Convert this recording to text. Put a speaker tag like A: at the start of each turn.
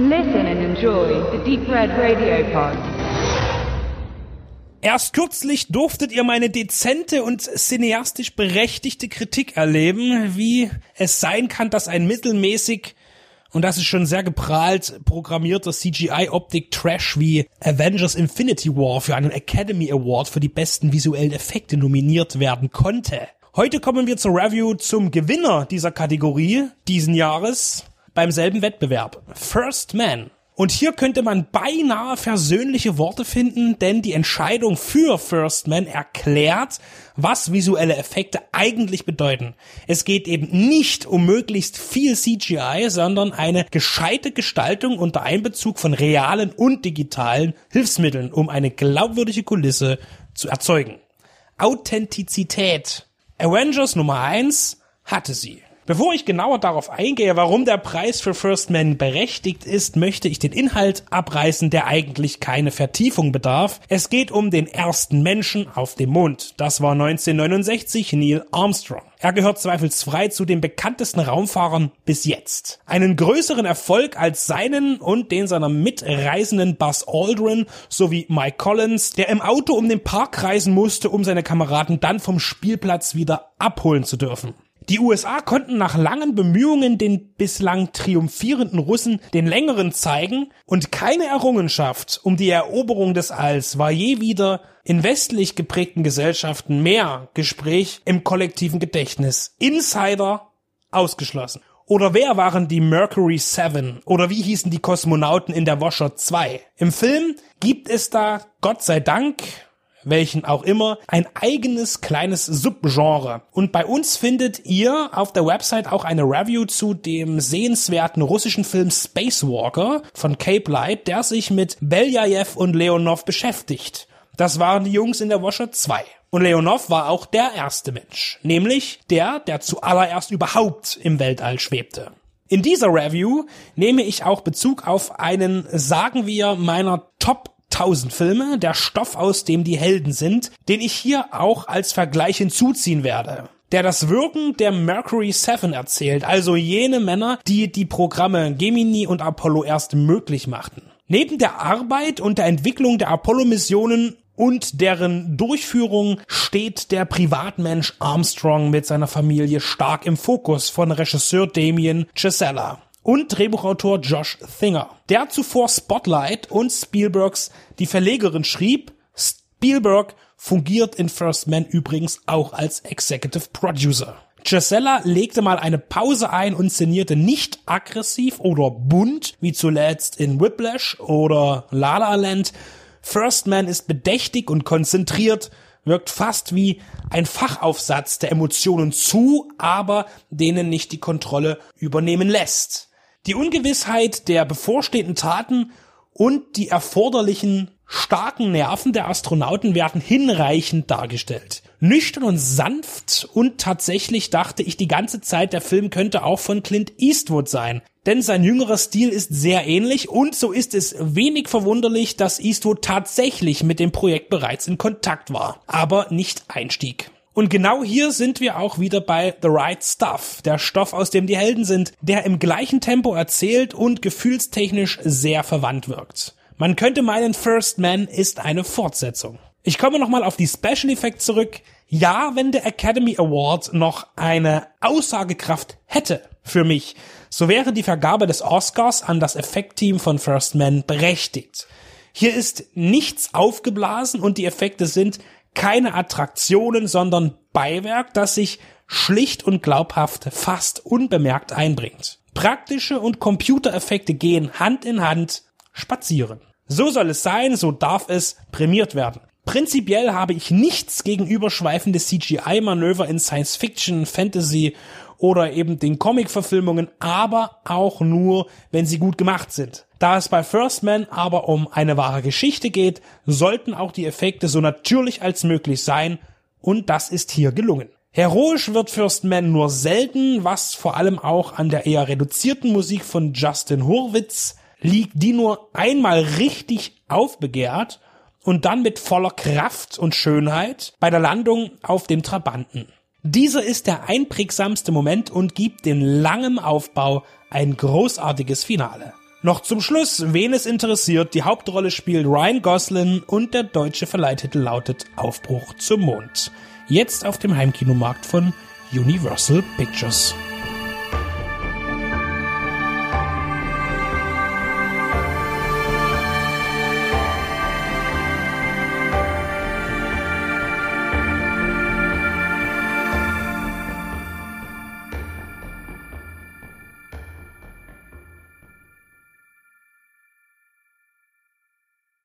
A: Listen and enjoy the Deep Red Radio Pod.
B: Erst kürzlich durftet ihr meine dezente und cineastisch berechtigte Kritik erleben, wie es sein kann, dass ein mittelmäßig und das ist schon sehr geprahlt programmierter CGI-Optik-Trash wie Avengers Infinity War für einen Academy Award für die besten visuellen Effekte nominiert werden konnte. Heute kommen wir zur Review zum Gewinner dieser Kategorie diesen Jahres beim selben Wettbewerb. First Man. Und hier könnte man beinahe versöhnliche Worte finden, denn die Entscheidung für First Man erklärt, was visuelle Effekte eigentlich bedeuten. Es geht eben nicht um möglichst viel CGI, sondern eine gescheite Gestaltung unter Einbezug von realen und digitalen Hilfsmitteln, um eine glaubwürdige Kulisse zu erzeugen. Authentizität. Avengers Nummer 1 hatte sie. Bevor ich genauer darauf eingehe, warum der Preis für First Man berechtigt ist, möchte ich den Inhalt abreißen, der eigentlich keine Vertiefung bedarf. Es geht um den ersten Menschen auf dem Mond. Das war 1969 Neil Armstrong. Er gehört zweifelsfrei zu den bekanntesten Raumfahrern bis jetzt. Einen größeren Erfolg als seinen und den seiner Mitreisenden Buzz Aldrin sowie Mike Collins, der im Auto um den Park reisen musste, um seine Kameraden dann vom Spielplatz wieder abholen zu dürfen. Die USA konnten nach langen Bemühungen den bislang triumphierenden Russen den längeren zeigen und keine Errungenschaft um die Eroberung des Alls war je wieder in westlich geprägten Gesellschaften mehr Gespräch im kollektiven Gedächtnis. Insider ausgeschlossen. Oder wer waren die Mercury 7? Oder wie hießen die Kosmonauten in der Washer 2? Im Film gibt es da, Gott sei Dank, welchen auch immer, ein eigenes kleines Subgenre. Und bei uns findet ihr auf der Website auch eine Review zu dem sehenswerten russischen Film Spacewalker von Cape Light, der sich mit Beljajew und Leonov beschäftigt. Das waren die Jungs in der Washer 2. Und Leonov war auch der erste Mensch, nämlich der, der zuallererst überhaupt im Weltall schwebte. In dieser Review nehme ich auch Bezug auf einen, sagen wir, meiner Top 1000 Filme, der Stoff, aus dem die Helden sind, den ich hier auch als Vergleich hinzuziehen werde der das Wirken der Mercury 7 erzählt, also jene Männer, die die Programme Gemini und Apollo erst möglich machten. Neben der Arbeit und der Entwicklung der Apollo-Missionen und deren Durchführung steht der Privatmensch Armstrong mit seiner Familie stark im Fokus von Regisseur Damien Chisella und Drehbuchautor Josh Thinger, der zuvor Spotlight und Spielbergs Die Verlegerin schrieb. Spielberg fungiert in First Man übrigens auch als Executive Producer. Gisella legte mal eine Pause ein und szenierte nicht aggressiv oder bunt, wie zuletzt in Whiplash oder La La Land. First Man ist bedächtig und konzentriert, wirkt fast wie ein Fachaufsatz der Emotionen zu, aber denen nicht die Kontrolle übernehmen lässt. Die Ungewissheit der bevorstehenden Taten und die erforderlichen starken Nerven der Astronauten werden hinreichend dargestellt. Nüchtern und sanft und tatsächlich dachte ich die ganze Zeit, der Film könnte auch von Clint Eastwood sein. Denn sein jüngerer Stil ist sehr ähnlich und so ist es wenig verwunderlich, dass Eastwood tatsächlich mit dem Projekt bereits in Kontakt war, aber nicht einstieg. Und genau hier sind wir auch wieder bei The Right Stuff, der Stoff, aus dem die Helden sind, der im gleichen Tempo erzählt und gefühlstechnisch sehr verwandt wirkt. Man könnte meinen, First Man ist eine Fortsetzung. Ich komme nochmal auf die Special Effects zurück. Ja, wenn der Academy Award noch eine Aussagekraft hätte für mich, so wäre die Vergabe des Oscars an das Effektteam von First Man berechtigt. Hier ist nichts aufgeblasen und die Effekte sind keine Attraktionen, sondern Beiwerk, das sich schlicht und glaubhaft fast unbemerkt einbringt. Praktische und Computereffekte gehen Hand in Hand spazieren. So soll es sein, so darf es prämiert werden. Prinzipiell habe ich nichts gegen überschweifende CGI-Manöver in Science Fiction, Fantasy oder eben den Comic-Verfilmungen, aber auch nur, wenn sie gut gemacht sind. Da es bei First Man aber um eine wahre Geschichte geht, sollten auch die Effekte so natürlich als möglich sein und das ist hier gelungen. Heroisch wird First Man nur selten, was vor allem auch an der eher reduzierten Musik von Justin Hurwitz liegt, die nur einmal richtig aufbegehrt und dann mit voller Kraft und Schönheit bei der Landung auf dem Trabanten. Dieser ist der einprägsamste Moment und gibt den langen Aufbau ein großartiges Finale. Noch zum Schluss, wen es interessiert, die Hauptrolle spielt Ryan Gosling und der deutsche Verleihtitel lautet Aufbruch zum Mond. Jetzt auf dem Heimkinomarkt von Universal Pictures.